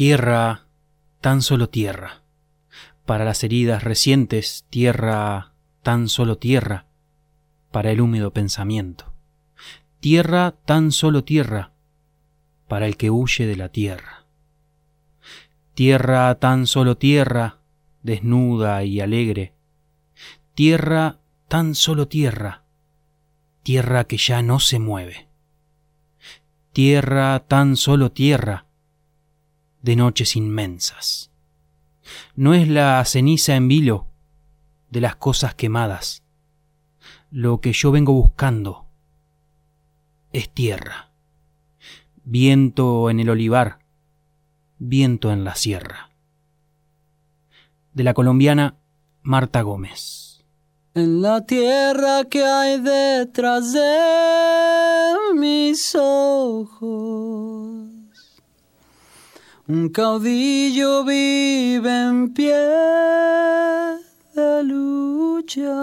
Tierra, tan solo tierra. Para las heridas recientes, tierra, tan solo tierra. Para el húmedo pensamiento. Tierra, tan solo tierra. Para el que huye de la tierra. Tierra, tan solo tierra, desnuda y alegre. Tierra, tan solo tierra. Tierra que ya no se mueve. Tierra, tan solo tierra de noches inmensas. No es la ceniza en vilo de las cosas quemadas. Lo que yo vengo buscando es tierra. Viento en el olivar, viento en la sierra. De la colombiana Marta Gómez. En la tierra que hay detrás de mis ojos un caudillo vive en pie de lucha,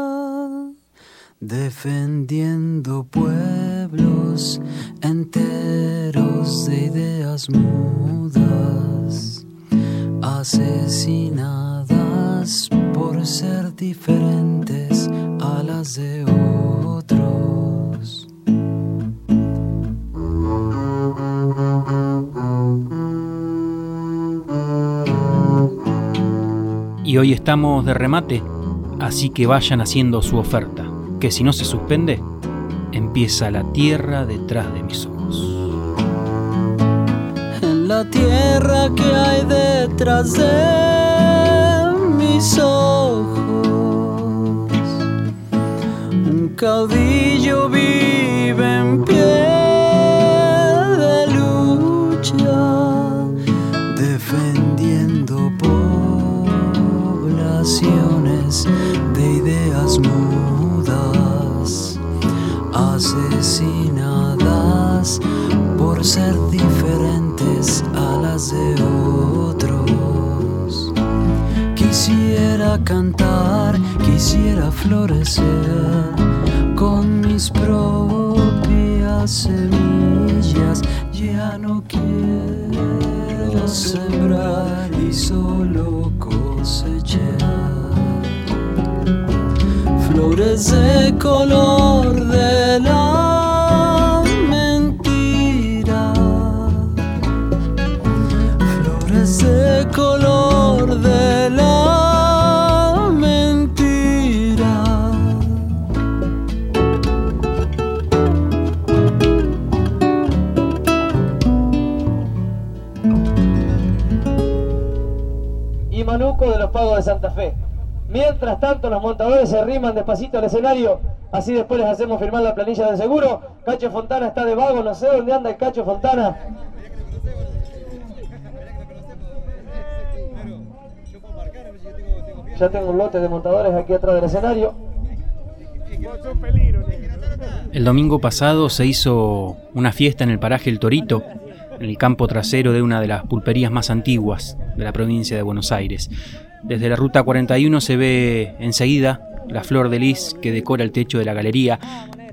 defendiendo pueblos enteros de ideas mudas, asesinadas por ser diferentes a las de otros. Y hoy estamos de remate, así que vayan haciendo su oferta, que si no se suspende, empieza la tierra detrás de mis ojos. En la tierra que hay detrás de mis ojos, un caudillo vive asesinadas por ser diferentes a las de otros. Quisiera cantar, quisiera florecer con mis propias semillas, ya no quiero sembrar y solo cosechar flores de color Mientras tanto, los montadores se arriman despacito al escenario, así después les hacemos firmar la planilla de seguro. Cacho Fontana está de vago, no sé dónde anda el Cacho Fontana. Ya tengo un lote de montadores aquí atrás del escenario. El domingo pasado se hizo una fiesta en el paraje El Torito, en el campo trasero de una de las pulperías más antiguas de la provincia de Buenos Aires. Desde la ruta 41 se ve enseguida la flor de lis que decora el techo de la galería.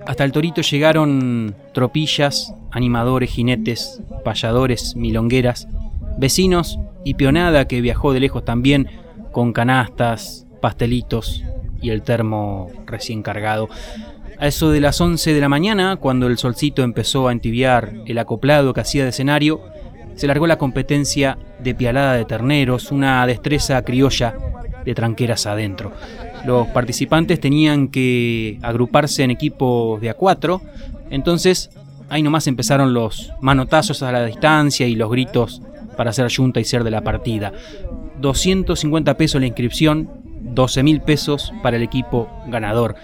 Hasta el torito llegaron tropillas, animadores, jinetes, payadores, milongueras, vecinos y peonada que viajó de lejos también con canastas, pastelitos y el termo recién cargado. A eso de las 11 de la mañana, cuando el solcito empezó a entibiar el acoplado que hacía de escenario, se largó la competencia de pialada de terneros, una destreza criolla de tranqueras adentro. Los participantes tenían que agruparse en equipos de a cuatro, entonces ahí nomás empezaron los manotazos a la distancia y los gritos para hacer junta y ser de la partida. 250 pesos la inscripción, 12 mil pesos para el equipo ganador.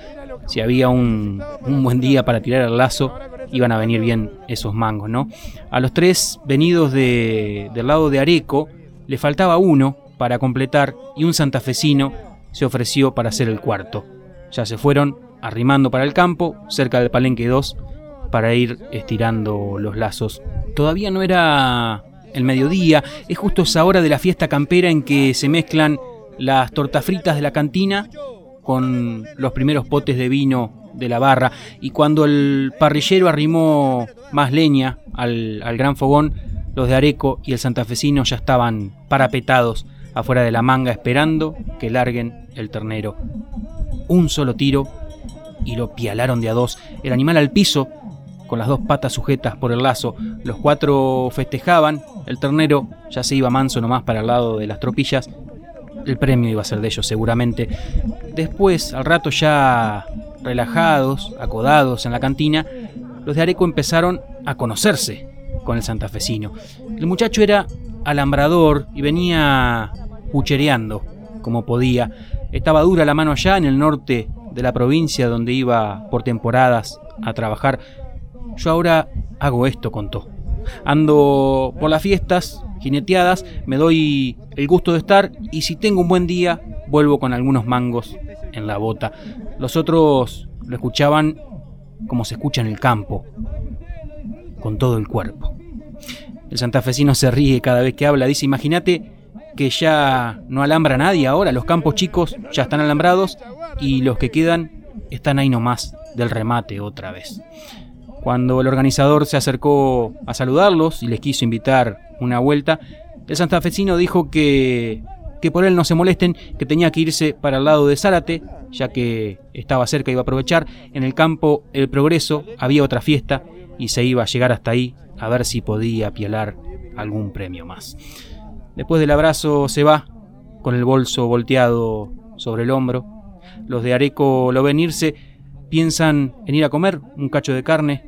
Si había un, un buen día para tirar el lazo, iban a venir bien esos mangos, ¿no? A los tres venidos de, del lado de Areco le faltaba uno para completar y un santafesino se ofreció para ser el cuarto. Ya se fueron arrimando para el campo, cerca del Palenque 2, para ir estirando los lazos. Todavía no era el mediodía, es justo esa hora de la fiesta campera en que se mezclan las tortas fritas de la cantina con los primeros potes de vino de la barra y cuando el parrillero arrimó más leña al, al gran fogón, Los de Areco y el santafesino ya estaban parapetados afuera de la manga esperando que larguen el ternero. Un solo tiro y lo pialaron de a dos. El animal al piso, con las dos patas sujetas por el lazo. Los cuatro festejaban. El ternero ya se iba manso nomás para el lado de las tropillas. El premio iba a ser de ellos seguramente. Después, al rato ya relajados, acodados en la cantina, los de Areco empezaron a conocerse con el santafesino. El muchacho era alambrador y venía puchereando como podía. Estaba dura la mano allá en el norte de la provincia donde iba por temporadas a trabajar. Yo ahora hago esto, contó. Ando por las fiestas, jineteadas, me doy el gusto de estar y si tengo un buen día, vuelvo con algunos mangos en la bota. Los otros lo escuchaban como se escucha en el campo, con todo el cuerpo. El santafesino se ríe cada vez que habla, dice, imagínate que ya no alambra nadie ahora, los campos chicos ya están alambrados y los que quedan están ahí nomás del remate otra vez. Cuando el organizador se acercó a saludarlos y les quiso invitar una vuelta, el santafesino dijo que, que por él no se molesten, que tenía que irse para el lado de Zárate, ya que estaba cerca y iba a aprovechar. En el campo El Progreso había otra fiesta y se iba a llegar hasta ahí a ver si podía pialar algún premio más. Después del abrazo se va, con el bolso volteado sobre el hombro. Los de Areco lo ven irse, piensan en ir a comer un cacho de carne,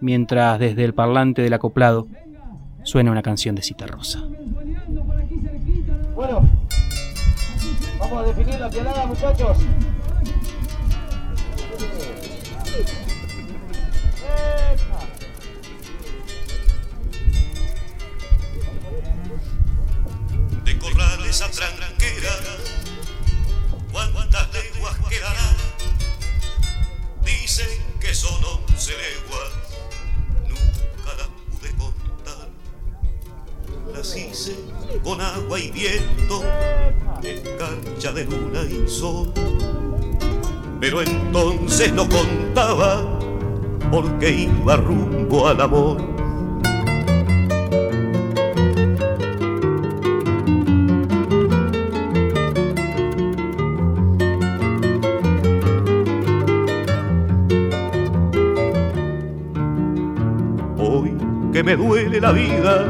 mientras desde el parlante del acoplado suena una canción de Cita Rosa. Bueno, vamos a definir la pialada, muchachos. Entonces no contaba porque iba rumbo al amor. Hoy que me duele la vida,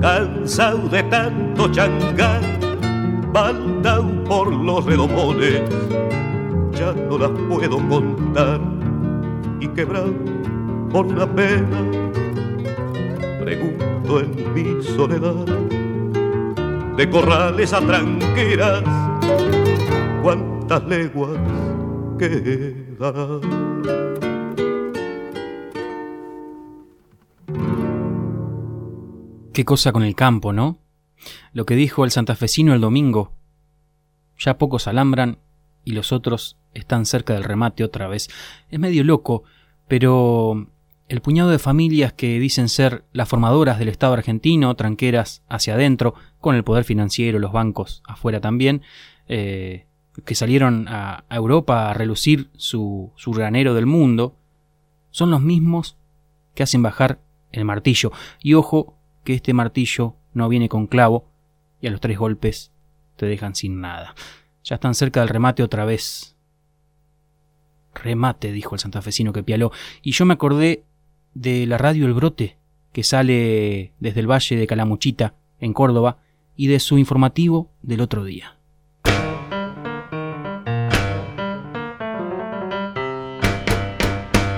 cansado de tanto changar, baldao por los redomones, por una pena. Pregunto en mi soledad, de corrales a tranqueras, cuántas leguas quedarán. Qué cosa con el campo, ¿no? Lo que dijo el santafesino el domingo. Ya pocos alambran y los otros están cerca del remate otra vez. Es medio loco, pero el puñado de familias que dicen ser las formadoras del Estado argentino, tranqueras hacia adentro, con el poder financiero, los bancos afuera también, eh, que salieron a, Europa a relucir su, su granero del mundo, son los mismos que hacen bajar el martillo. Y ojo, que este martillo no viene con clavo y a los tres golpes te dejan sin nada. Ya están cerca del remate otra vez. Remate, dijo el santafesino que pialó, y yo me acordé de la radio El Brote, que sale desde el valle de Calamuchita, en Córdoba, y de su informativo del otro día.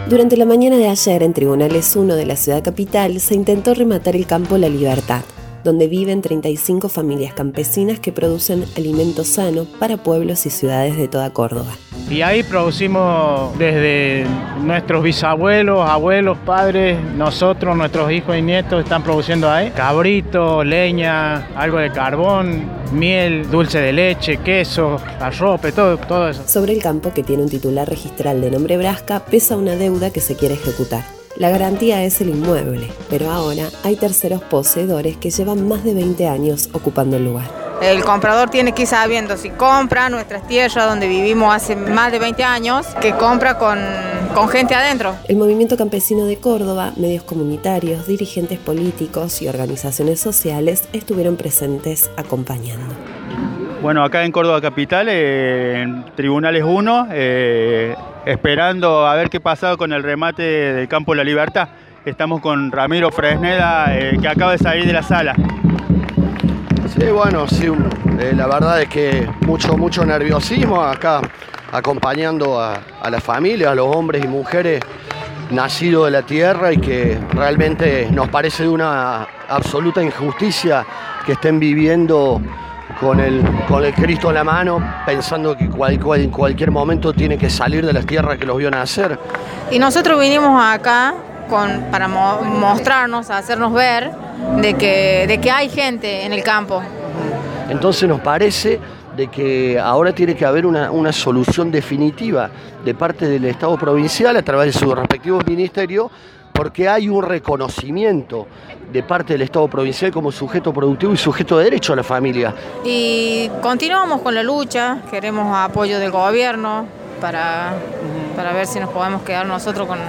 Durante la mañana de ayer, en Tribunales 1 de la ciudad capital, se intentó rematar el campo La Libertad, donde viven 35 familias campesinas que producen alimento sano para pueblos y ciudades de toda Córdoba. Y ahí producimos desde nuestros bisabuelos, abuelos, padres, nosotros, nuestros hijos y nietos están produciendo ahí. Cabrito, leña, algo de carbón, miel, dulce de leche, queso, arrope, todo, todo eso. Sobre el campo, que tiene un titular registral de nombre Brasca, pesa una deuda que se quiere ejecutar. La garantía es el inmueble, pero ahora hay terceros poseedores que llevan más de 20 años ocupando el lugar. El comprador tiene que ir sabiendo si compra nuestras tierras donde vivimos hace más de 20 años, que compra con con gente adentro. El movimiento campesino de Córdoba, medios comunitarios, dirigentes políticos y organizaciones sociales estuvieron presentes acompañando. Bueno, acá en Córdoba Capital, eh, en Tribunales 1, eh, esperando a ver qué pasado con el remate del Campo la Libertad. Estamos con Ramiro Fresneda, eh, que acaba de salir de la sala. Sí, bueno, sí, la verdad es que mucho, mucho nerviosismo acá, acompañando a, a la familia, a los hombres y mujeres nacidos de la tierra y que realmente nos parece de una absoluta injusticia que estén viviendo con el, con el Cristo en la mano, pensando que cual, en cualquier momento tiene que salir de las tierras que los vio nacer. Y nosotros vinimos acá con, para mostrarnos, hacernos ver de que, de que hay gente en el campo. Entonces nos parece de que ahora tiene que haber una, una, solución definitiva de parte del Estado provincial a través de sus respectivos ministerios, porque hay un reconocimiento de parte del Estado provincial como sujeto productivo y sujeto de derecho a la familia. Y continuamos con la lucha, queremos apoyo del gobierno para, para ver si nos podemos quedar nosotros con,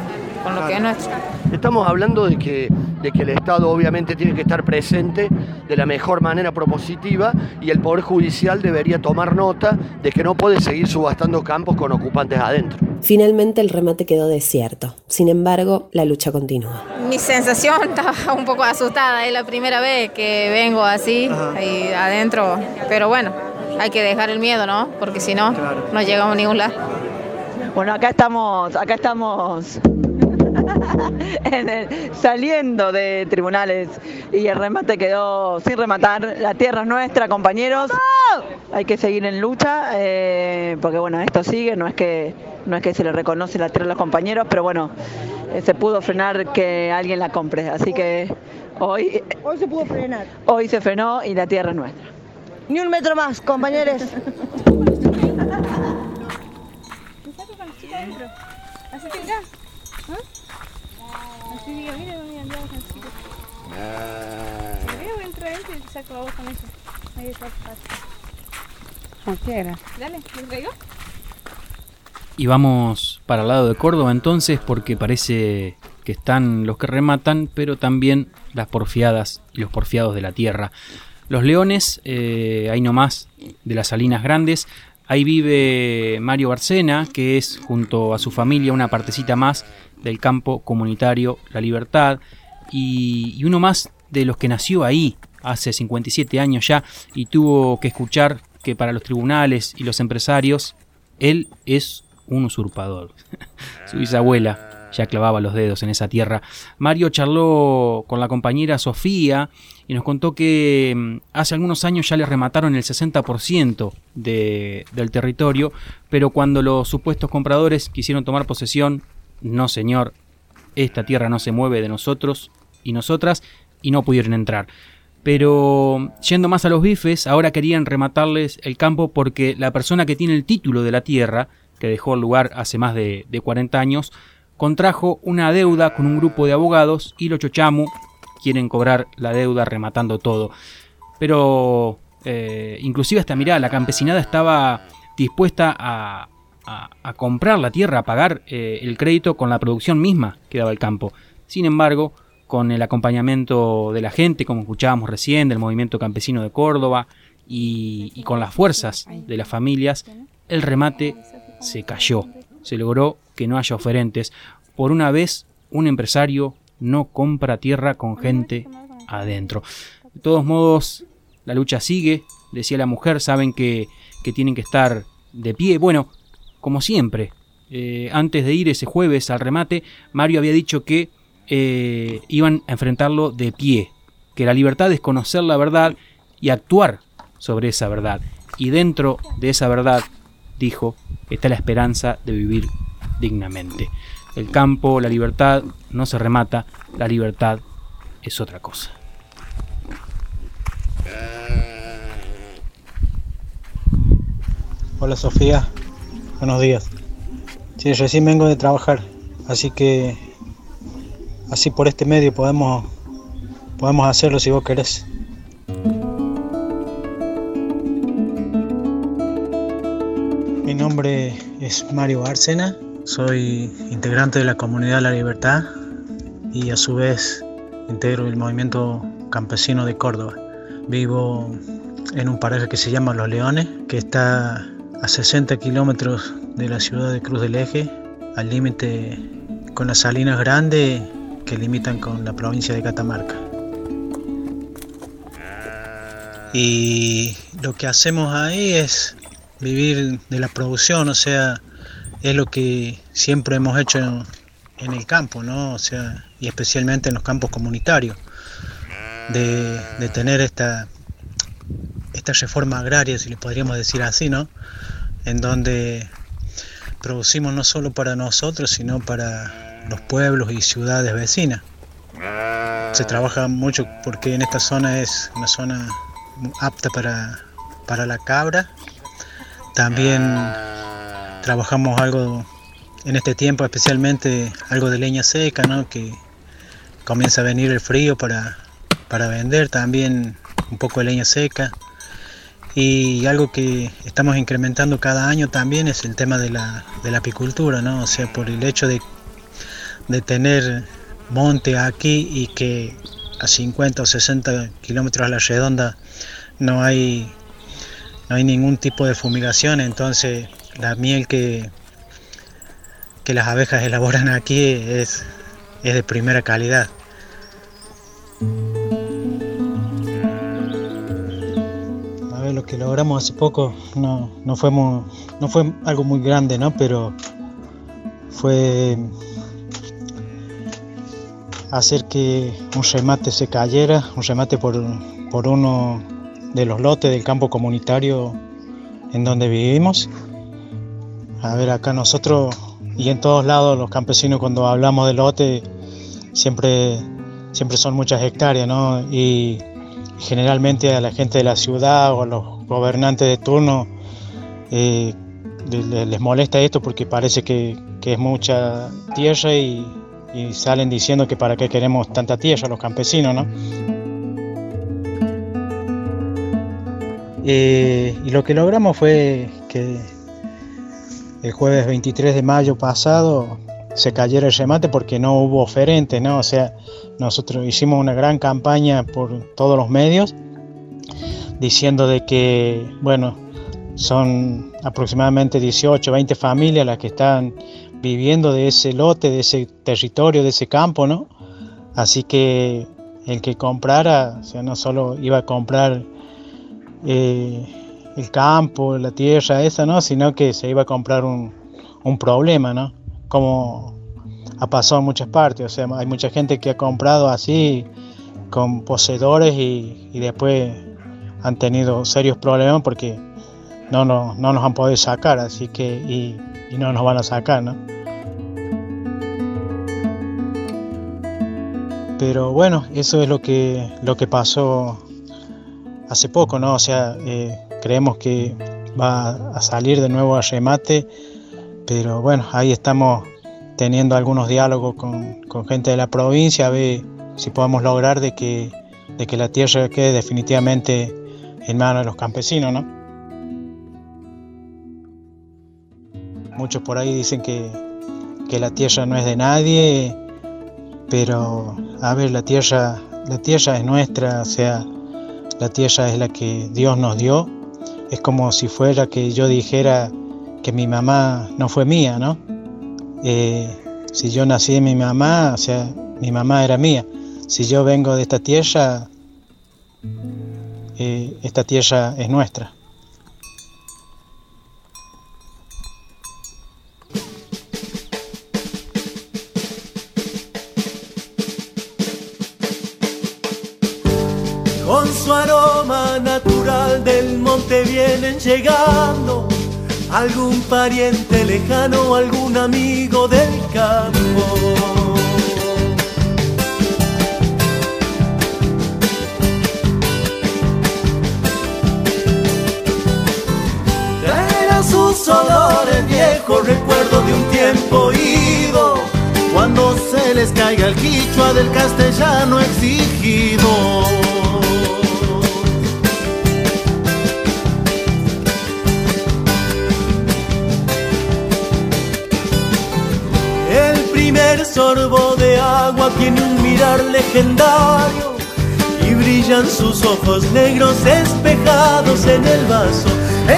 con lo que es nuestro. Estamos hablando de que, de que el Estado obviamente tiene que estar presente de la mejor manera propositiva y el Poder Judicial debería tomar nota de que no puede seguir subastando campos con ocupantes adentro. Finalmente el remate quedó desierto. Sin embargo, la lucha continúa. Mi sensación estaba un poco asustada, es la primera vez que vengo así ahí adentro, pero bueno, hay que dejar el miedo, ¿no? Porque si no, no llegamos a ningún lado. Bueno, acá estamos, acá estamos saliendo de tribunales y el remate quedó sin rematar. La tierra es nuestra, compañeros. Hay que seguir en lucha eh, porque bueno, esto sigue, no es que no es que se le reconoce la tierra a los compañeros, pero bueno, eh, se pudo frenar que alguien la compre. Así que hoy hoy se pudo frenar. Hoy se frenó y la tierra es nuestra. Ni un metro más, compañeros. Así Así diga, mira, mira, mira, Ah. Mira, entra, entra y saco la voz con eso. Ahí está, fácil. era? Dale, ¿me traigo? Y vamos para el lado de Córdoba entonces porque parece que están los que rematan, pero también las porfiadas y los porfiados de la tierra. Los leones, eh, ahí nomás, de las Salinas Grandes, ahí vive Mario Barcena, que es junto a su familia una partecita más del campo comunitario La Libertad y, uno más de los que nació ahí hace 57 años ya y tuvo que escuchar que para los tribunales y los empresarios él es un usurpador. Su bisabuela ya clavaba los dedos en esa tierra. Mario charló con la compañera Sofía y nos contó que mm, hace algunos años ya le remataron el 60% de, del territorio, pero cuando los supuestos compradores quisieron tomar posesión no señor, esta tierra no se mueve de nosotros y nosotras y no pudieron entrar. Pero yendo más a los bifes, ahora querían rematarles el campo porque la persona que tiene el título de la tierra, que dejó el lugar hace más de, 40 años, contrajo una deuda con un grupo de abogados y los chochamu quieren cobrar la deuda rematando todo. Pero eh, inclusive hasta mirá, la campesinada estaba dispuesta a, a, comprar la tierra, a pagar eh, el crédito con la producción misma que daba el campo. Sin embargo, con el acompañamiento de la gente, como escuchábamos recién, del movimiento campesino de Córdoba y, con las fuerzas de las familias, el remate se cayó. Se logró que no haya oferentes. Por una vez, un empresario no compra tierra con gente adentro. De todos modos, la lucha sigue, decía la mujer, saben que, que tienen que estar de pie. Bueno, como siempre, eh, antes de ir ese jueves al remate, Mario había dicho que eh, iban a enfrentarlo de pie, que la libertad es conocer la verdad y actuar sobre esa verdad. Y dentro de esa verdad, dijo, está la esperanza de vivir dignamente. El campo, la libertad, no se remata, la libertad es otra cosa. Hola Sofía, Buenos días. Sí, recién vengo de trabajar, así que así por este medio podemos podemos hacerlo si vos querés. Mi nombre es Mario Arcena, soy integrante de la comunidad La Libertad y a su vez integro el movimiento campesino de Córdoba. Vivo en un paraje que se llama Los Leones, que está a 60 kilómetros de la ciudad de Cruz del Eje, al límite con las Salinas Grandes que limitan con la provincia de Catamarca. Y lo que hacemos ahí es vivir de la producción, o sea, es lo que siempre hemos hecho en, el campo, ¿no? O sea, y especialmente en los campos comunitarios, de, de tener esta, esta reforma agraria, si le podríamos decir así, ¿no? En donde producimos no solo para nosotros, sino para los pueblos y ciudades vecinas. Se trabaja mucho porque en esta zona es una zona apta para, para la cabra. También trabajamos algo en este tiempo, especialmente algo de leña seca, ¿no? que comienza a venir el frío para, para vender, también un poco de leña seca. Y algo que estamos incrementando cada año también es el tema de la, de la apicultura, ¿no? O sea, por el hecho de, de tener monte aquí y que a 50 o 60 kilómetros a la redonda no hay, no hay ningún tipo de fumigación, entonces la miel que, que las abejas elaboran aquí es, es de primera calidad. Lo que logramos hace poco no, no, fue, muy- no fue algo muy grande, ¿no? Pero fue hacer que un remate se cayera, un remate por, por uno de los lotes del campo comunitario en donde vivimos. A ver, acá nosotros y en todos lados los campesinos cuando hablamos de lote siempre, siempre son muchas hectáreas, ¿no? Y generalmente a la gente de la ciudad o a los gobernantes de turno eh, le- le- les molesta esto porque parece que, es mucha tierra y, y salen diciendo que para qué queremos tanta tierra los campesinos, ¿no? Eh, y lo que logramos fue que el jueves 23 de mayo pasado se cayera el remate porque no hubo oferentes, ¿no? O sea, nosotros hicimos una gran campaña por todos los medios diciendo de que, bueno, son aproximadamente 18, 20 familias las que están viviendo de ese lote, de ese territorio, de ese campo, ¿no? Así que el que comprara, o sea, no solo iba a comprar eh, el campo, la tierra esa, ¿no? Sino que se iba a comprar un, un problema, ¿no? Como ha pasado en muchas partes, o sea, hay mucha gente que ha comprado así con poseedores y, y después han tenido serios problemas porque no, no, no nos han podido sacar, así que, y, y no nos van a sacar, ¿no? Pero bueno, eso es lo que, lo que pasó hace poco, ¿no? O sea, eh, creemos que va a salir de nuevo a remate, pero bueno, ahí estamos teniendo algunos diálogos con, con gente de la provincia, a ver si podemos lograr de que, de que la tierra quede definitivamente en manos de los campesinos, ¿no? Muchos por ahí dicen que, que la tierra no es de nadie, pero a ver, la tierra, la tierra es nuestra, o sea, la tierra es la que Dios nos dio. Es como si fuera que yo dijera que mi mamá no fue mía, ¿no? Eh, si yo nací de mi mamá, o sea, mi mamá era mía. Si yo vengo de esta tierra, eh, esta tierra es nuestra. Con su aroma natural del monte vienen llegando algún pariente lejano, algún amigo del campo. Sus olores viejos, recuerdo de un tiempo ido, cuando se les caiga el quichua del castellano exigido. Sorbo de agua tiene un mirar legendario y brillan sus ojos negros espejados en el vaso.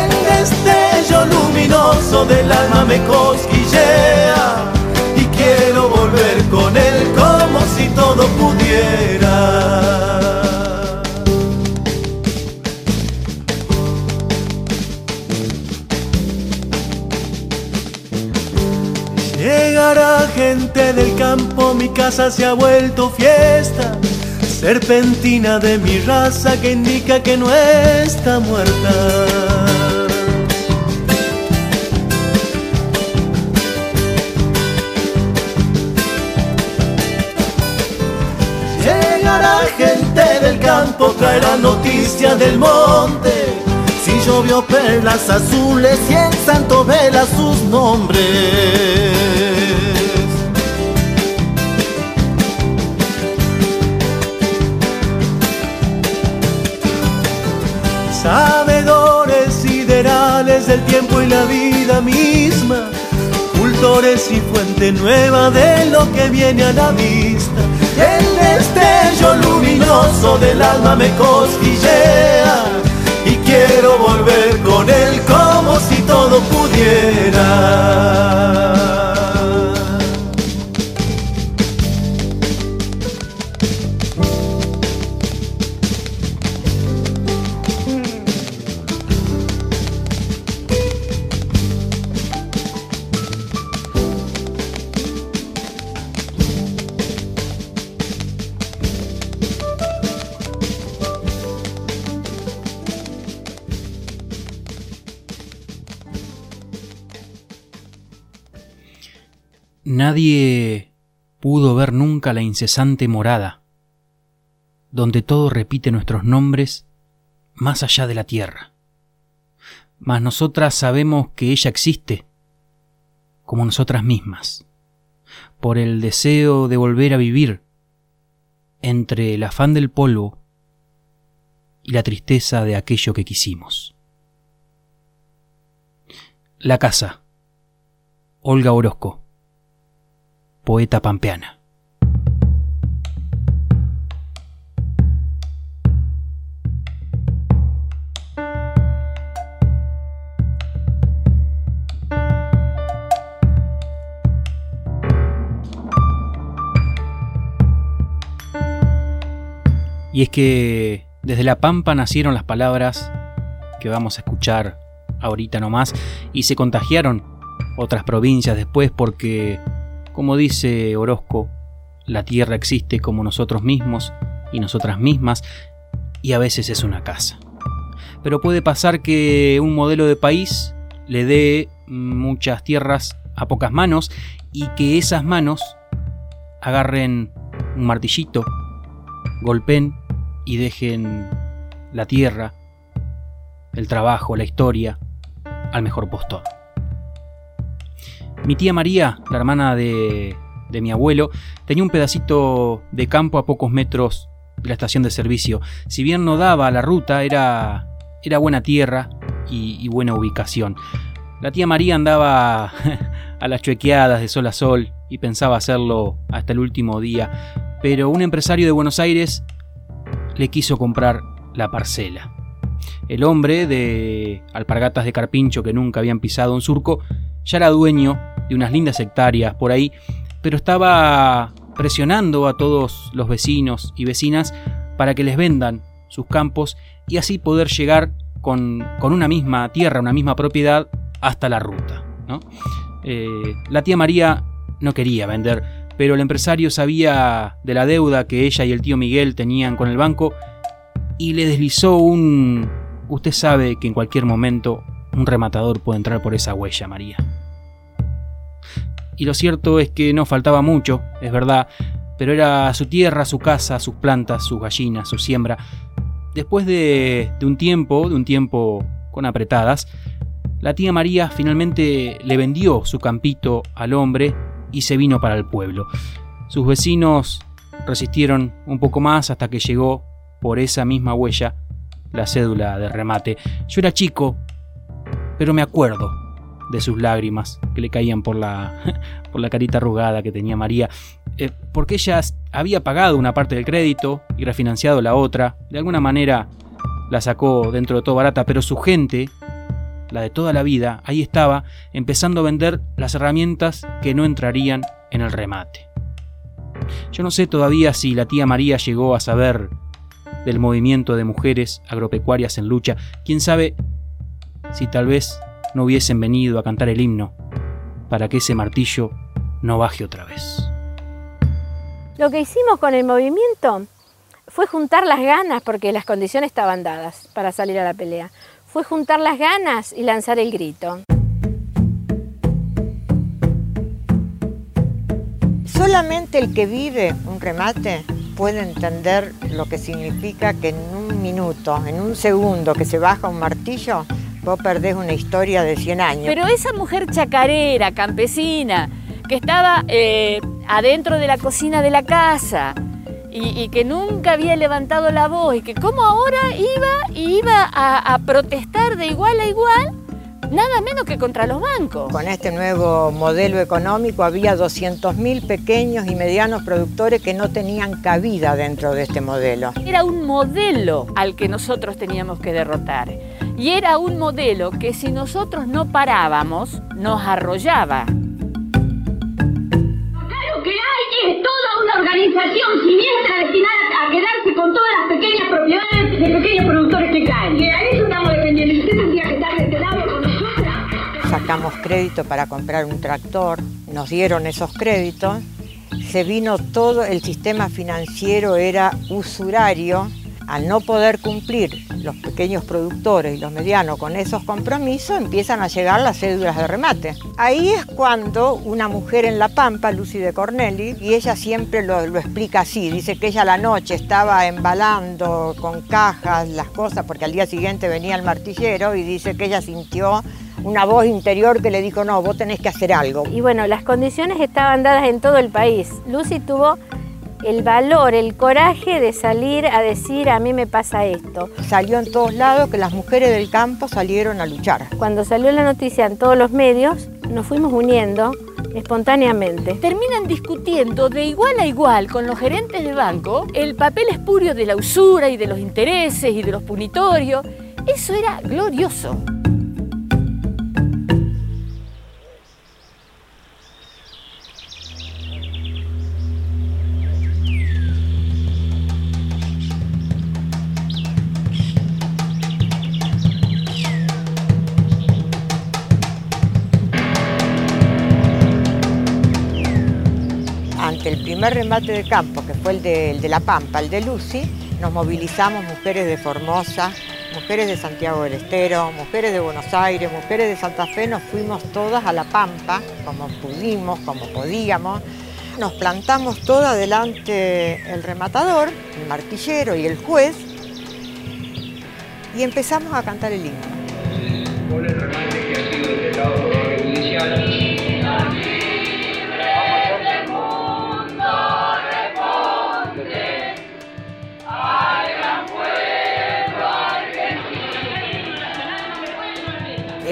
El destello luminoso del alma me cosquillea y quiero volver con él como si todo pudiera. Gente del campo, mi casa se ha vuelto fiesta. Serpentina de mi raza que indica que no está muerta. Llegará gente del campo, traerá noticias del monte. Si llovió perlas azules y en santo vela sus nombres. Sabedores siderales del tiempo y la vida misma, cultores y fuente nueva de lo que viene a la vista. El destello luminoso del alma me cosquillea y quiero volver con él como si todo pudiera. Nadie pudo ver nunca la incesante morada, donde todo repite nuestros nombres más allá de la tierra. Mas nosotras sabemos que ella existe, como nosotras mismas, por el deseo de volver a vivir entre el afán del polvo y la tristeza de aquello que quisimos. La casa. Olga Orozco poeta pampeana. Y es que desde la pampa nacieron las palabras que vamos a escuchar ahorita nomás y se contagiaron otras provincias después porque como dice Orozco, la tierra existe como nosotros mismos y nosotras mismas y a veces es una casa. Pero puede pasar que un modelo de país le dé muchas tierras a pocas manos y que esas manos agarren un martillito, golpeen y dejen la tierra, el trabajo, la historia al mejor postor. Mi tía María, la hermana de, mi abuelo, tenía un pedacito de campo a pocos metros de la estación de servicio. Si bien no daba la ruta, era, era buena tierra y, buena ubicación. La tía María andaba a las chuequeadas de sol a sol y pensaba hacerlo hasta el último día, pero un empresario de Buenos Aires le quiso comprar la parcela. El hombre de alpargatas de carpincho que nunca habían pisado un surco ya era dueño de unas lindas hectáreas por ahí, pero estaba presionando a todos los vecinos y vecinas para que les vendan sus campos y así poder llegar con, una misma tierra, una misma propiedad hasta la ruta. Eh, la tía María no quería vender, pero el empresario sabía de la deuda que ella y el tío Miguel tenían con el banco y le deslizó un... Usted sabe que en cualquier momento un rematador puede entrar por esa huella, María y lo cierto es que no faltaba mucho, es verdad, pero era su tierra, su casa, sus plantas, sus gallinas, su siembra. Después de, un tiempo, de un tiempo con apretadas, la tía María finalmente le vendió su campito al hombre y se vino para el pueblo. Sus vecinos resistieron un poco más hasta que llegó por esa misma huella la cédula de remate. Yo era chico, pero me acuerdo de sus lágrimas que le caían por la, por la carita arrugada que tenía María, eh, porque ella había pagado una parte del crédito y refinanciado la otra, de alguna manera la sacó dentro de todo barata, pero su gente, la de toda la vida, ahí estaba empezando a vender las herramientas que no entrarían en el remate. Yo no sé todavía si la tía María llegó a saber del movimiento de mujeres agropecuarias en lucha. Quién sabe si tal vez no hubiesen venido a cantar el himno para que ese martillo no baje otra vez. Lo que hicimos con el movimiento fue juntar las ganas, porque las condiciones estaban dadas para salir a la pelea. Fue juntar las ganas y lanzar el grito. Solamente el que vive un remate puede entender lo que significa que en un minuto, en un segundo que se baja un martillo, vos perdés una historia de 100 años. Pero esa mujer chacarera, campesina, que estaba eh, adentro de la cocina de la casa y, que nunca había levantado la voz y que como ahora iba y iba a, a protestar de igual a igual nada menos que contra los bancos. Con este nuevo modelo económico había 200.000 pequeños y medianos productores que no tenían cabida dentro de este modelo. Era un modelo al que nosotros teníamos que derrotar. Y era un modelo que si nosotros no parábamos, nos arrollaba. Lo que hay es toda una organización siniestra destinada a quedarse con todas las pequeñas propiedades de pequeños productores que caen. Que a eso estamos defendiendo. Y usted tendría que estar de este lado con nosotras. Sacamos crédito para comprar un tractor, nos dieron esos créditos, se vino todo, el sistema financiero era usurario, al no poder cumplir los pequeños productores y los medianos con esos compromisos, empiezan a llegar las cédulas de remate. Ahí es cuando una mujer en La Pampa, Lucy de Corneli, y ella siempre lo, lo explica así, dice que ella la noche estaba embalando con cajas las cosas porque al día siguiente venía el martillero y dice que ella sintió una voz interior que le dijo, no, vos tenés que hacer algo. Y bueno, las condiciones estaban dadas en todo el país. Lucy tuvo el valor, el coraje de salir a decir a mí me pasa esto. Salió en todos lados que las mujeres del campo salieron a luchar. Cuando salió la noticia en todos los medios, nos fuimos uniendo espontáneamente. Terminan discutiendo de igual a igual con los gerentes de banco el papel espurio de la usura y de los intereses y de los punitorios. Eso era glorioso. Primer remate de campo, que fue el de, La Pampa, el de Lucy, nos movilizamos mujeres de Formosa, mujeres de Santiago del Estero, mujeres de Buenos Aires, mujeres de Santa Fe, nos fuimos todas a La Pampa, como pudimos, como podíamos. Nos plantamos todas delante el rematador, el martillero y el juez, y empezamos a cantar el himno.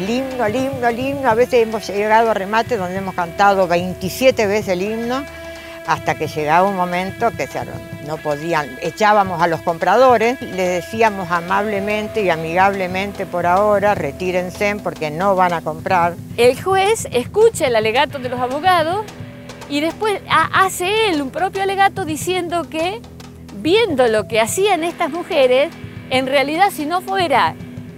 Himno, el himno, el himno, a veces hemos llegado a remate donde hemos cantado 27 veces el himno, hasta que llegaba un momento que se- no podían, echábamos a los compradores, les decíamos amablemente y amigablemente por ahora, retírense porque no van a comprar. El juez escucha el alegato de los abogados y después ha- hace él un propio alegato diciendo que, viendo lo que hacían estas mujeres, en realidad si no fuera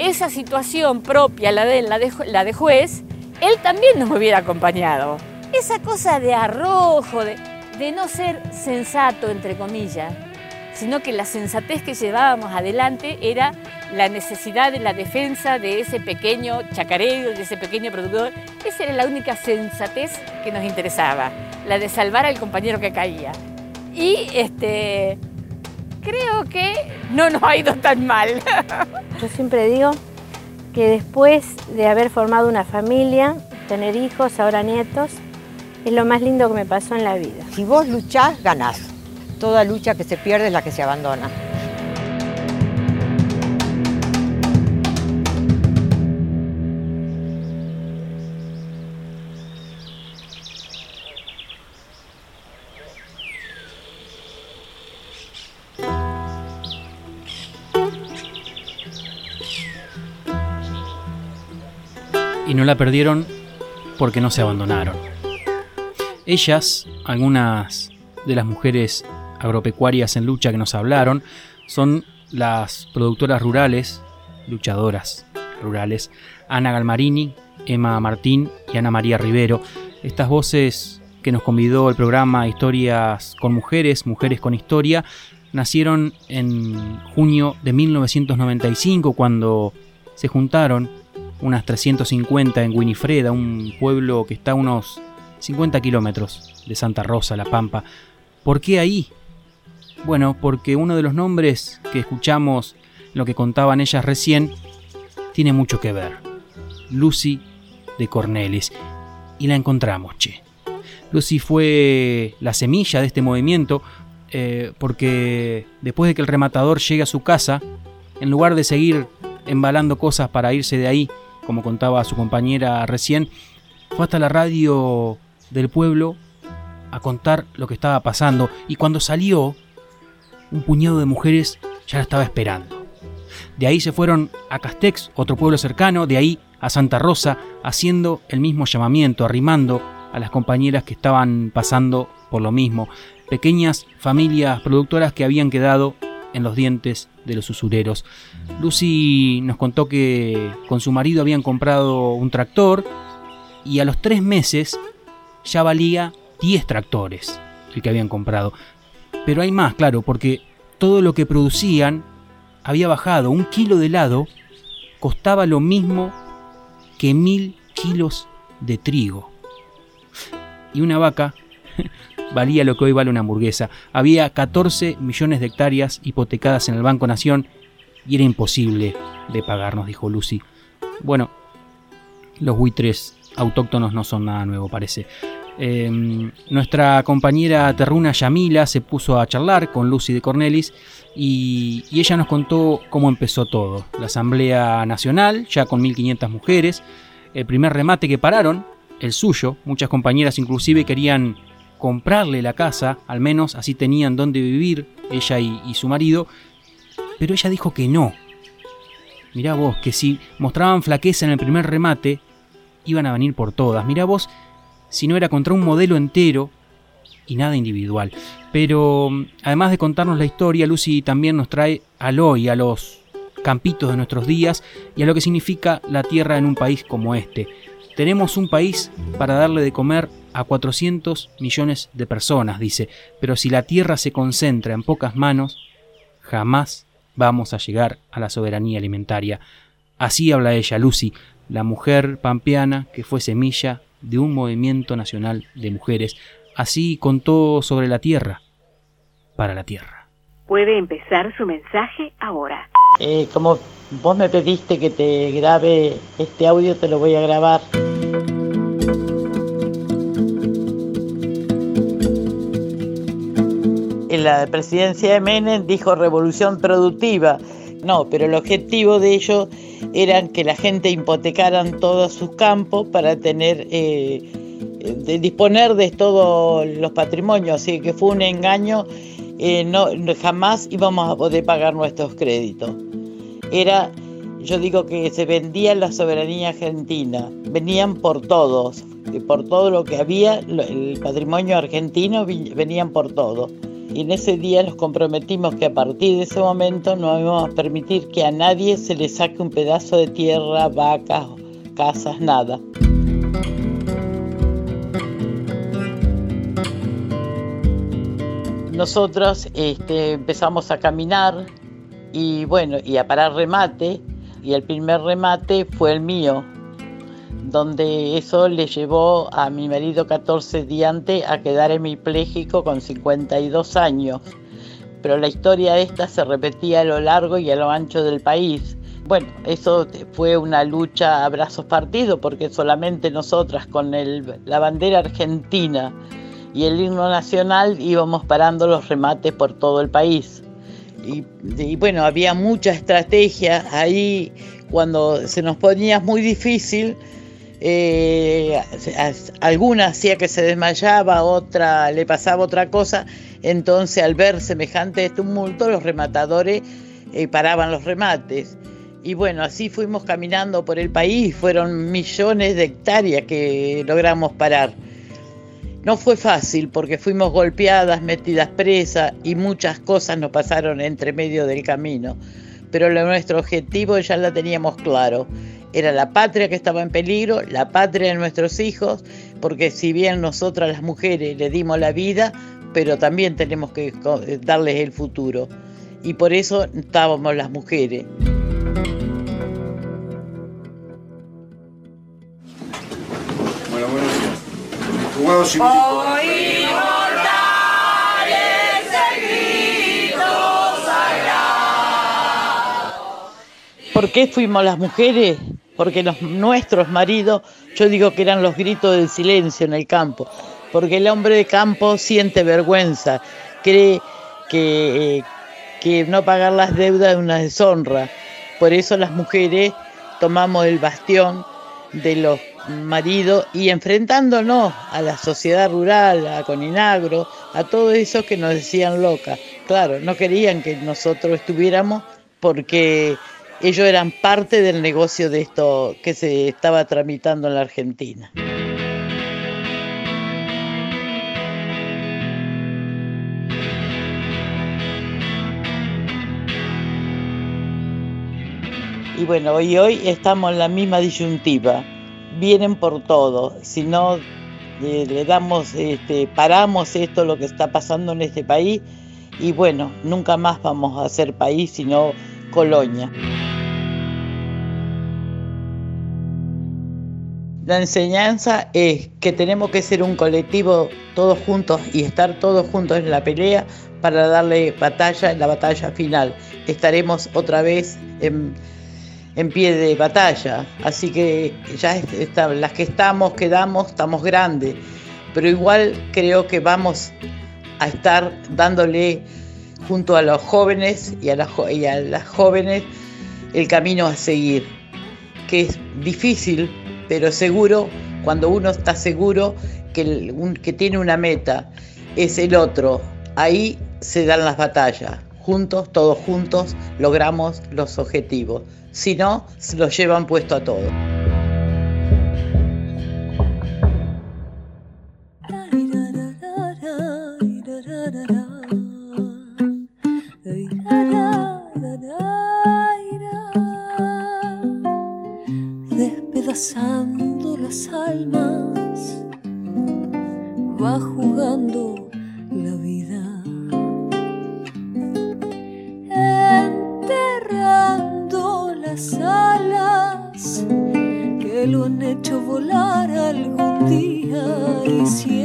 esa situación propia, la de, la de, la de juez, él también nos hubiera acompañado. Esa cosa de arrojo, de, de no ser sensato, entre comillas, sino que la sensatez que llevábamos adelante era la necesidad de la defensa de ese pequeño chacarero, de ese pequeño productor. Esa era la única sensatez que nos interesaba, la de salvar al compañero que caía. Y este, creo que no nos ha ido tan mal. Yo siempre digo que después de haber formado una familia, tener hijos, ahora nietos, es lo más lindo que me pasó en la vida. Si vos luchás, ganás. Toda lucha que se pierde es la que se abandona. La perdieron porque no se abandonaron. Ellas, algunas de las mujeres agropecuarias en lucha que nos hablaron, son las productoras rurales, luchadoras rurales, Ana Galmarini, Emma Martín y Ana María Rivero. Estas voces que nos convidó el programa Historias con Mujeres, Mujeres con Historia, nacieron en junio de 1995 cuando se juntaron unas 350 en Winifreda, un pueblo que está a unos 50 kilómetros de Santa Rosa, La Pampa. ¿Por qué ahí? Bueno, porque uno de los nombres que escuchamos, lo que contaban ellas recién, tiene mucho que ver. Lucy de Cornelis. Y la encontramos, che. Lucy fue la semilla de este movimiento eh, porque después de que el rematador llegue a su casa, en lugar de seguir embalando cosas para irse de ahí, como contaba su compañera recién, fue hasta la radio del pueblo a contar lo que estaba pasando y cuando salió, un puñado de mujeres ya la estaba esperando. De ahí se fueron a Castex, otro pueblo cercano, de ahí a Santa Rosa, haciendo el mismo llamamiento, arrimando a las compañeras que estaban pasando por lo mismo, pequeñas familias productoras que habían quedado en los dientes de los usureros. Lucy nos contó que con su marido habían comprado un tractor y a los tres meses ya valía 10 tractores el que habían comprado. Pero hay más, claro, porque todo lo que producían había bajado. Un kilo de helado costaba lo mismo que mil kilos de trigo. Y una vaca valía lo que hoy vale una hamburguesa. Había 14 millones de hectáreas hipotecadas en el Banco Nación y era imposible de pagarnos, dijo Lucy. Bueno, los buitres autóctonos no son nada nuevo, parece. Em, nuestra compañera terruna Yamila se puso a charlar con Lucy de Cornelis y, y, ella nos contó cómo empezó todo. La Asamblea Nacional, ya con 1500 mujeres, el primer remate que pararon, el suyo, muchas compañeras inclusive querían comprarle la casa, al menos así tenían donde vivir ella y, su marido, pero ella dijo que no. Mirá vos, que si mostraban flaqueza en el primer remate, iban a venir por todas. Mirá vos, si no era contra un modelo entero y nada individual. Pero además de contarnos la historia, Lucy también nos trae al hoy, a los campitos de nuestros días y a lo que significa la tierra en un país como este. Tenemos un país para darle de comer a 400 millones de personas, dice, pero si la tierra se concentra en pocas manos, jamás vamos a llegar a la soberanía alimentaria. Así habla ella, Lucy, la mujer pampeana que fue semilla de un movimiento nacional de mujeres. Así contó sobre la tierra, para la tierra. Puede empezar su mensaje ahora. Eh, como vos me pediste que te grabe este audio, te lo voy a grabar. En la presidencia de Menem dijo revolución productiva. No, pero el objetivo de ello era que la gente hipotecaran todos sus campos para tener, eh, de disponer de todos los patrimonios. Así que fue un engaño eh, no, jamás íbamos a poder pagar nuestros créditos. Era, yo digo que se vendía la soberanía argentina, venían por todos, por todo lo que había, el patrimonio argentino venían por todo. Y en ese día nos comprometimos que a partir de ese momento no íbamos a permitir que a nadie se le saque un pedazo de tierra, vacas, casas, nada. Nosotros este, empezamos a caminar y bueno, y a parar remate, y el primer remate fue el mío, donde eso le llevó a mi marido 14 días antes a quedar hemipléjico con 52 años. Pero la historia esta se repetía a lo largo y a lo ancho del país. Bueno, eso fue una lucha a brazos partidos porque solamente nosotras con la bandera argentina y el himno nacional íbamos parando los remates por todo el país. Y, bueno, había mucha estrategia ahí cuando se nos ponía muy difícil. Eh, alguna hacía que se desmayaba, otra le pasaba otra cosa. Entonces, al ver semejante tumulto, los rematadores eh, paraban los remates. Y bueno, así fuimos caminando por el país, fueron millones de hectáreas que logramos parar. No fue fácil porque fuimos golpeadas, metidas presas y muchas cosas nos pasaron entre medio del camino. Pero lo- nuestro objetivo ya la teníamos claro. Era la patria que estaba en peligro, la patria de nuestros hijos, porque si bien nosotras las mujeres le dimos la vida, pero también tenemos que co- darles el futuro. Y por eso estábamos las mujeres. ¿Por qué fuimos las mujeres? Porque los, nuestros maridos, yo digo que eran los gritos del silencio en el campo, porque el hombre de campo siente vergüenza, cree que, eh, que no pagar las deudas es una deshonra. Por eso las mujeres tomamos el bastión de los maridos y enfrentándonos a la sociedad rural, a Coninagro, a todo eso que nos decían locas. Claro, no querían que nosotros estuviéramos porque ellos eran parte del negocio de esto que se estaba tramitando en la Argentina. Y bueno, y hoy estamos en la misma disyuntiva. Vienen por todo. Si no le damos, este, paramos esto, lo que está pasando en este país, y bueno, nunca más vamos a ser país, sino colonia. La enseñanza es que tenemos que ser un colectivo todos juntos y estar todos juntos en la pelea para darle batalla en la batalla final. Estaremos otra vez en, en pie de batalla, así que ya es- está- las que estamos, quedamos, estamos grandes, pero igual creo que vamos a estar dándole junto a los jóvenes y a jo- y a las jóvenes el camino a seguir, que es difícil, pero seguro, cuando uno está seguro que, el- un- que tiene una meta, es el otro, ahí se dan las batallas. Juntos, todos juntos, logramos los objetivos. Si no, se los llevan puesto a todos. despedazando las almas, va jugando la vida, las alas que lo han hecho volar algún día y siente,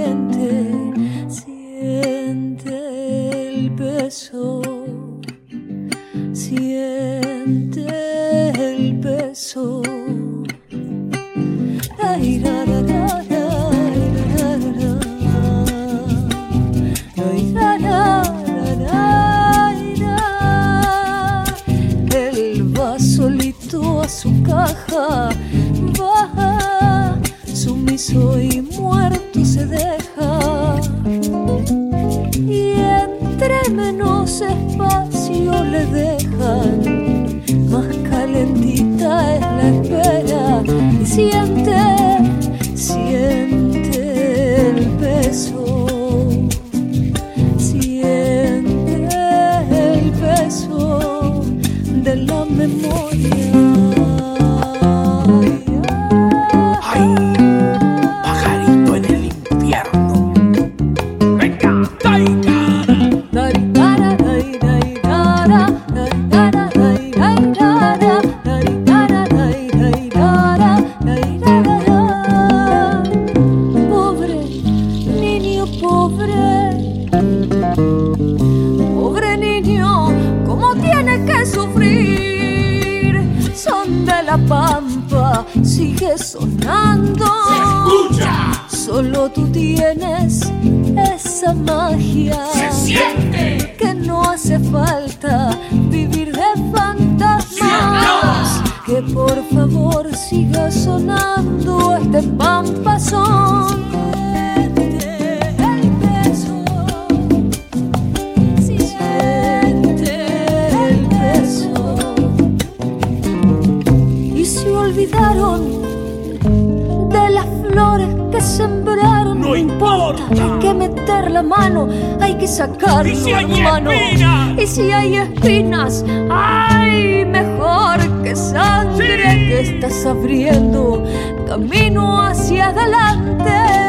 meter la mano, hay que sacarlo, ¿Y si hay hermano. espinas? Y si hay espinas, ay, mejor que sangre que estás abriendo camino hacia adelante.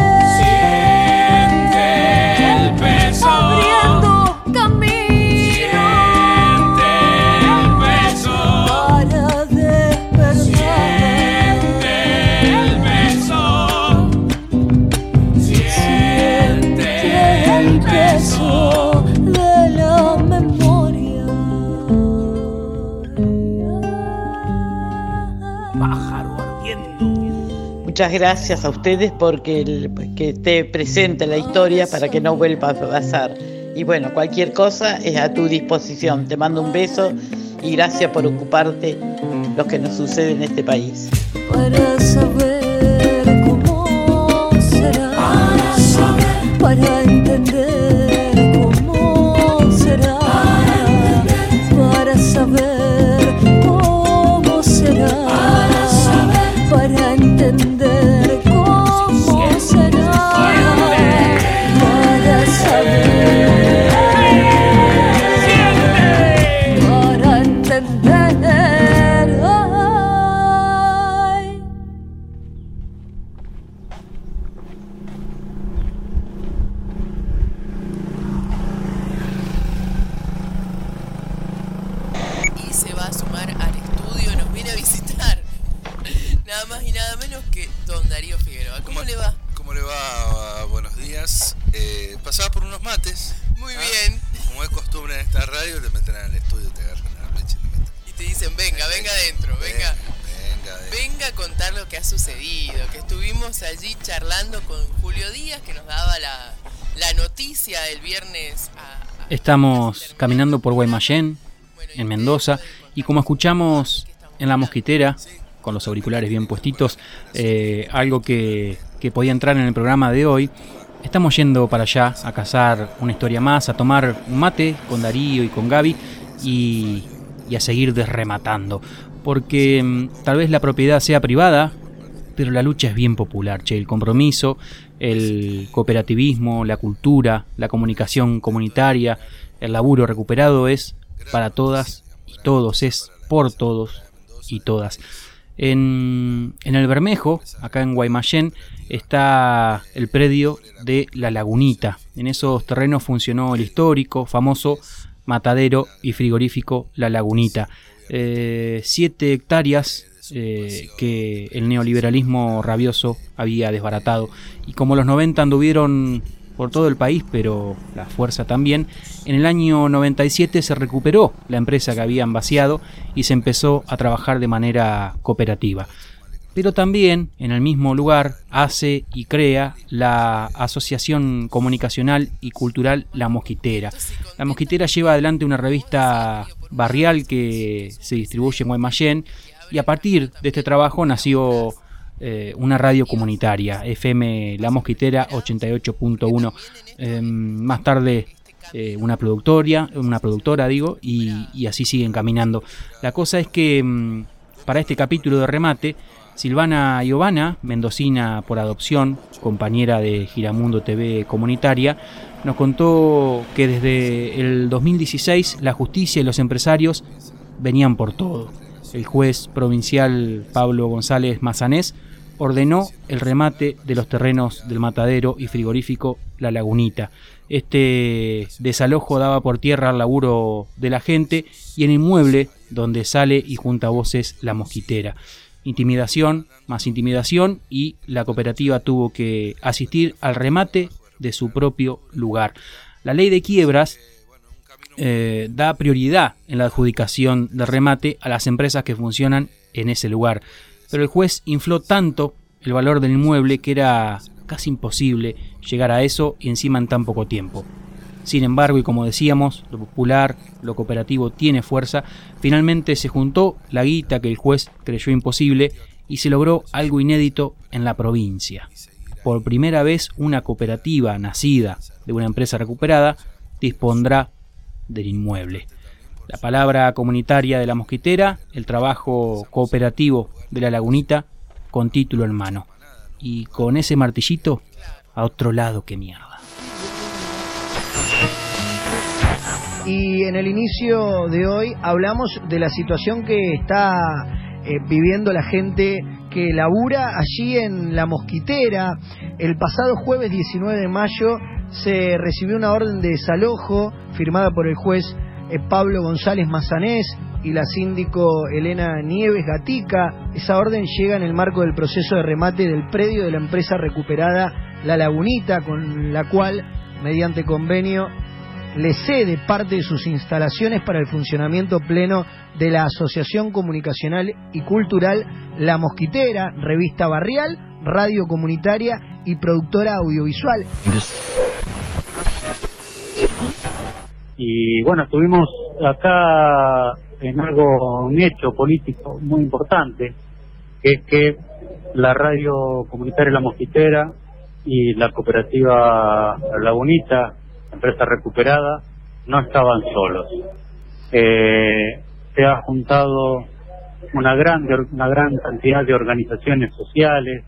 Muchas gracias a ustedes porque el- que esté presente en la historia para que no vuelva a pasar. Y bueno, cualquier cosa es a tu disposición. Te mando un beso y gracias por ocuparte lo que nos sucede en este país. para saber cómo será, para entender allí charlando con Julio Díaz, que nos daba la, la noticia el viernes a, Estamos caminando por Guaymallén, en Mendoza, y como escuchamos en la mosquitera, con los auriculares bien puestitos, eh, algo que, que podía entrar en el programa de hoy, estamos yendo para allá a cazar una historia más, a tomar un mate con Darío y con Gaby y, y a seguir desrematando. Porque mm, tal vez la propiedad sea privada, pero la lucha es bien popular, che, el compromiso, el cooperativismo, la cultura, la comunicación comunitaria, el laburo recuperado es para todas y todos, es por todos y todas. En, el Bermejo, acá en Guaymallén, está el predio de La Lagunita. En esos terrenos funcionó el histórico, famoso matadero y frigorífico La Lagunita. Eh, siete hectáreas eh, que el neoliberalismo rabioso había desbaratado. Y como los 90 anduvieron por todo el país, pero la fuerza también, en el año 97 se recuperó la empresa que habían vaciado y se empezó a trabajar de manera cooperativa. Pero también en el mismo lugar hace y crea la Asociación Comunicacional y Cultural La Mosquitera. La Mosquitera lleva adelante una revista barrial que se distribuye en Guaymallén y a partir de este trabajo nació eh, una radio comunitaria, FM La Mosquitera 88.1. Eh, más tarde eh, una productora, una productora digo, y, y así siguen caminando. La cosa es que mm, para este capítulo de remate, Silvana Giovanna, mendocina por adopción, compañera de Giramundo TV comunitaria, nos contó que desde el 2016 la justicia y los empresarios venían por todo. El juez provincial Pablo González Mazanés ordenó el remate de los terrenos del matadero y frigorífico La Lagunita. Este desalojo daba por tierra al laburo de la gente y el inmueble donde sale y junta voces la mosquitera. Intimidación, más intimidación y la cooperativa tuvo que asistir al remate de su propio lugar. La ley de quiebras eh, da prioridad en la adjudicación del remate a las empresas que funcionan en ese lugar. Pero el juez infló tanto el valor del inmueble que era casi imposible llegar a eso y encima en tan poco tiempo. Sin embargo, y como decíamos, lo popular, lo cooperativo tiene fuerza, finalmente se juntó la guita que el juez creyó imposible y se logró algo inédito en la provincia. Por primera vez una cooperativa nacida de una empresa recuperada dispondrá del inmueble. La palabra comunitaria de la mosquitera, el trabajo cooperativo de la lagunita con título en mano. Y con ese martillito, a otro lado que mierda. Y en el inicio de hoy hablamos de la situación que está eh, viviendo la gente que labura allí en La Mosquitera. El pasado jueves 19 de mayo se recibió una orden de desalojo firmada por el juez eh, Pablo González Mazanés y la síndico Elena Nieves Gatica. Esa orden llega en el marco del proceso de remate del predio de la empresa recuperada La Lagunita, con la cual, mediante convenio, le cede parte de sus instalaciones para el funcionamiento pleno de la Asociación Comunicacional y Cultural La Mosquitera, revista barrial, radio comunitaria y productora audiovisual. Y bueno, estuvimos acá en algo, un hecho político muy importante, que es que la radio comunitaria La Mosquitera y la cooperativa La Bonita, empresa recuperada, no estaban solos. Eh, se ha juntado una gran, una gran cantidad de organizaciones sociales,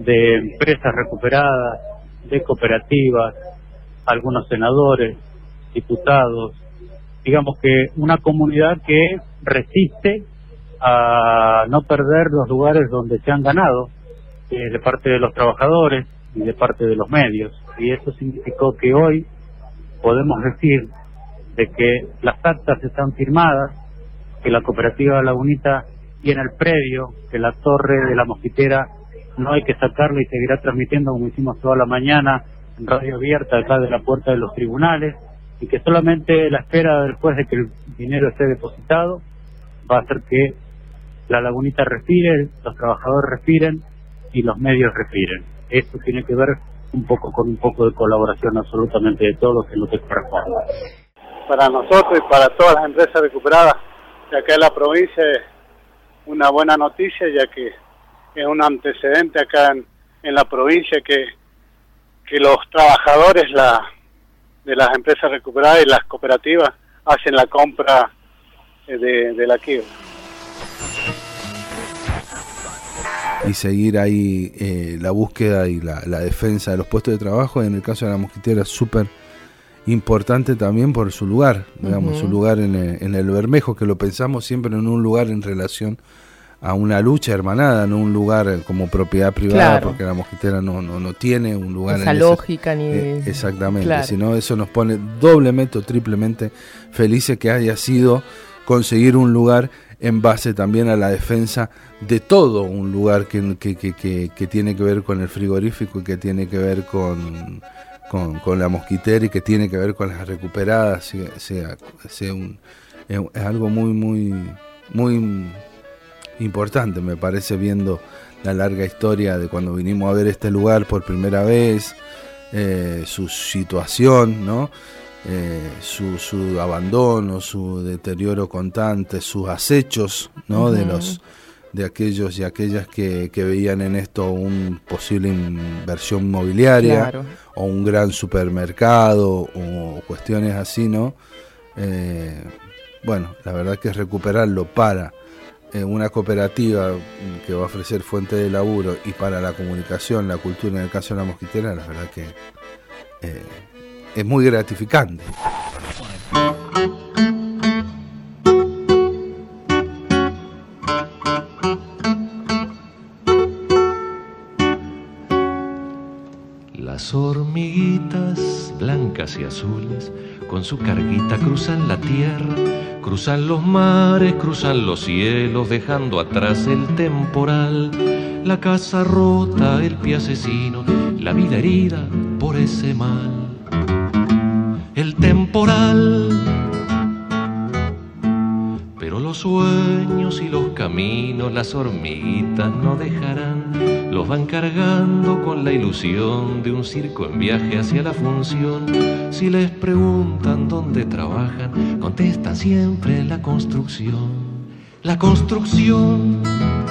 de empresas recuperadas, de cooperativas, algunos senadores, diputados, digamos que una comunidad que resiste a no perder los lugares donde se han ganado eh, de parte de los trabajadores y de parte de los medios. Y eso significó que hoy podemos decir de que las actas están firmadas, que la cooperativa Lagunita tiene el predio, que la torre de la mosquitera no hay que sacarla y seguirá transmitiendo como hicimos toda la mañana en radio abierta acá de la puerta de los tribunales y que solamente la espera después de que el dinero esté depositado va a hacer que la lagunita respire, los trabajadores respiren y los medios respiren. Esto tiene que ver un poco con un poco de colaboración absolutamente de todos en lo que. Para nosotros y para todas las empresas recuperadas de acá en la provincia es una buena noticia ya que es un antecedente acá en, en la provincia que, que los trabajadores la, de las empresas recuperadas y las cooperativas hacen la compra eh, de, de la quiebra. Y seguir ahí eh, la búsqueda y la, la, defensa de los puestos de trabajo. En el caso de la mosquitera es súper importante también por su lugar, digamos, uh -huh. su lugar en el, en el, Bermejo, que lo pensamos siempre en un lugar en relación a una lucha hermanada, no un lugar como propiedad privada, claro. porque la mosquitera no, no, no tiene un lugar Esa en lógica ese, ni eh, exactamente, claro. sino eso nos pone doblemente o triplemente felices que haya sido conseguir un lugar en base también a la defensa de todo un lugar que, que, que, que, tiene que ver con el frigorífico y que tiene que ver con, con, la mosquitera y que tiene que ver con las recuperadas, sea, sea un, es, algo muy, muy, muy importante, me parece, viendo la larga historia de cuando vinimos a ver este lugar por primera vez, eh, su situación, ¿no? Eh, su, su, abandono, su deterioro constante, sus acechos, ¿no? Uh -huh. De los de aquellos y aquellas que, que, veían en esto un posible inversión inmobiliaria claro. o un gran supermercado o cuestiones así, ¿no? Eh, bueno, la verdad que es recuperarlo para eh, una cooperativa que va a ofrecer fuente de laburo y para la comunicación, la cultura, en el caso de la mosquitera, la verdad que eh, es muy gratificante. Las hormiguitas blancas y azules con su carguita cruzan la tierra, cruzan los mares, cruzan los cielos, dejando atrás el temporal, la casa rota, el pie asesino, la vida herida por ese mal. El temporal, pero los sueños y los caminos, las hormiguitas no dejarán, los van cargando con la ilusión de un circo en viaje hacia la función. Si les preguntan dónde trabajan, contestan siempre la construcción. La construcción.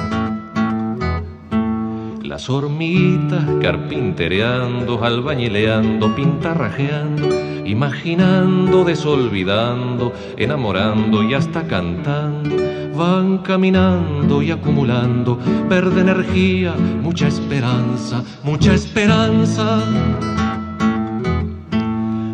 Las hormiguitas carpintereando, albañileando, pintarrajeando, imaginando, desolvidando, enamorando y hasta cantando. Van caminando y acumulando verde energía, mucha esperanza, mucha esperanza.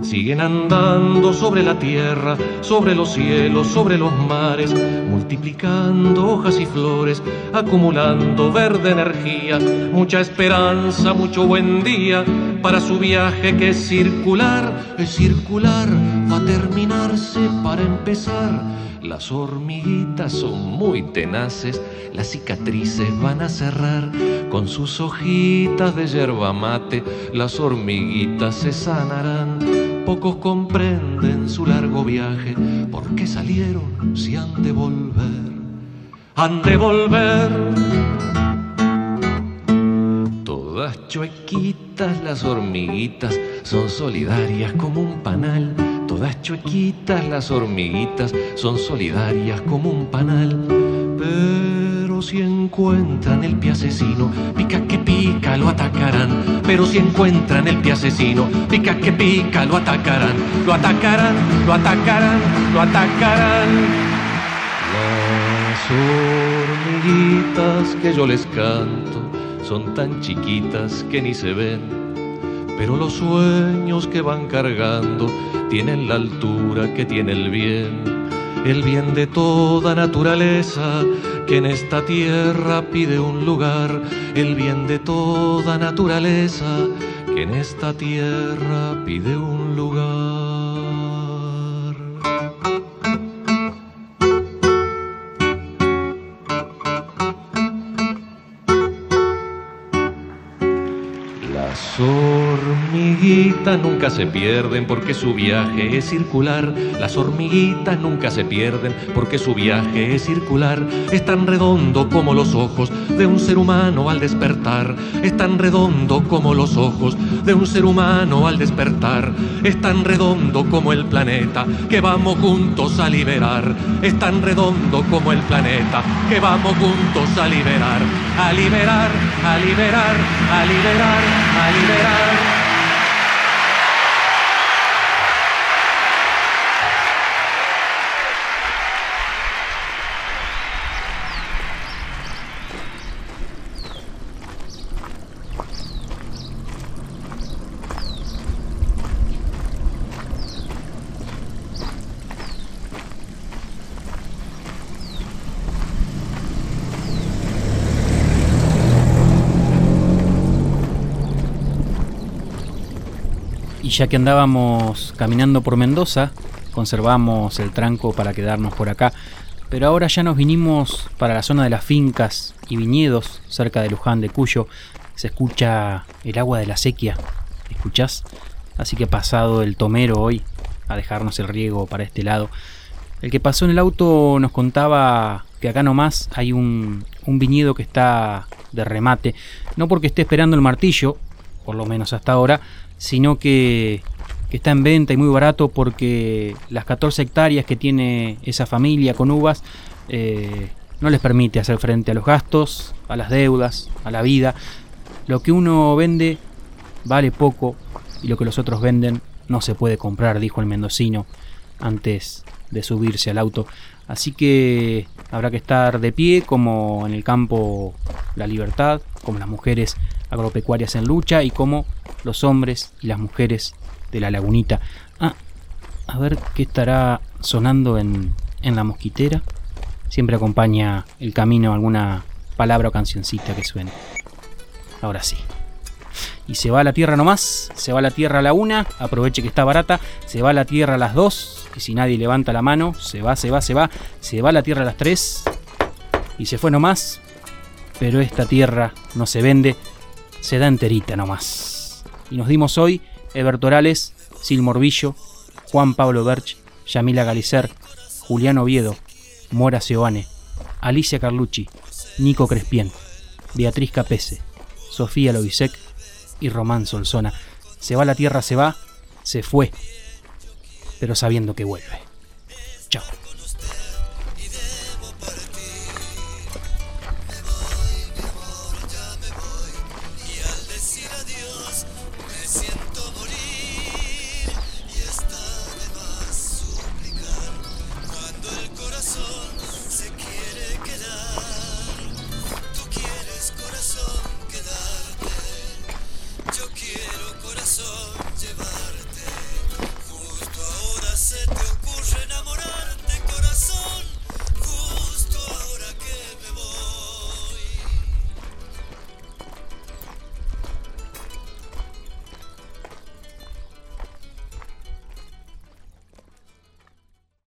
Siguen andando sobre la tierra, sobre los cielos, sobre los mares, multiplicando hojas y flores, acumulando verde energía, mucha esperanza, mucho buen día para su viaje que es circular, es circular, va a terminarse para empezar. Las hormiguitas son muy tenaces, las cicatrices van a cerrar con sus hojitas de yerba mate, las hormiguitas se sanarán. Pocos comprenden su largo viaje, ¿por qué salieron si han de volver? Han de volver. Todas chuequitas las hormiguitas son solidarias como un panal. Todas chuequitas las hormiguitas son solidarias como un panal. Si encuentran el pie asesino, pica que pica, lo atacarán. Pero si encuentran el pie asesino, pica que pica, lo atacarán. Lo atacarán, lo atacarán, lo atacarán. Las hormiguitas que yo les canto son tan chiquitas que ni se ven, pero los sueños que van cargando tienen la altura que tiene el bien, el bien de toda naturaleza que en esta tierra pide un lugar, el bien de toda naturaleza que en esta tierra pide un lugar. Hormiguitas nunca se pierden porque su viaje es circular. Las hormiguitas nunca se pierden porque su viaje es circular. Es tan redondo como los ojos de un ser humano al despertar. Es tan redondo como los ojos de un ser humano al despertar. Es tan redondo como el planeta que vamos juntos a liberar. Es tan redondo como el planeta que vamos juntos a liberar. A liberar, a liberar, a liberar, a liberar. Y ya que andábamos caminando por Mendoza, conservamos el tranco para quedarnos por acá, pero ahora ya nos vinimos para la zona de las fincas y viñedos cerca de Luján de Cuyo. Se escucha el agua de la sequía, ¿escuchás? Así que pasado el tomero hoy a dejarnos el riego para este lado. El que pasó en el auto nos contaba que acá nomás hay un, un viñedo que está de remate, no porque esté esperando el martillo, por lo menos hasta ahora, sino que, está en venta y muy barato porque las 14 hectáreas que tiene esa familia con uvas eh, no les permite hacer frente a los gastos, a las deudas, a la vida. Lo que uno vende vale poco y lo que los otros venden no se puede comprar, dijo el mendocino antes de subirse al auto. Así que habrá que estar de pie como en el campo La Libertad, como las mujeres agropecuarias en lucha y como los hombres y las mujeres de la lagunita. Ah, a ver qué estará sonando en, en la mosquitera. Siempre acompaña el camino alguna palabra o cancioncita que suene. Ahora sí. Y se va a la tierra nomás, se va a la tierra a la una, aproveche que está barata, se va a la tierra a las dos, y si nadie levanta la mano, se va, se va, se va, se va a la tierra a las tres, y se fue nomás, pero esta tierra no se vende, se da enterita nomás. Y nos dimos hoy Eberto Orales, Sil Morbillo, Juan Pablo Berch, Yamila Galicer, Julián Oviedo, Mora Seoane, Alicia Carlucci, Nico Crespien, Beatriz Capese, Sofía Lovisek y Román Solsona. Se va la tierra, se va, se fue, pero sabiendo que vuelve. Chao.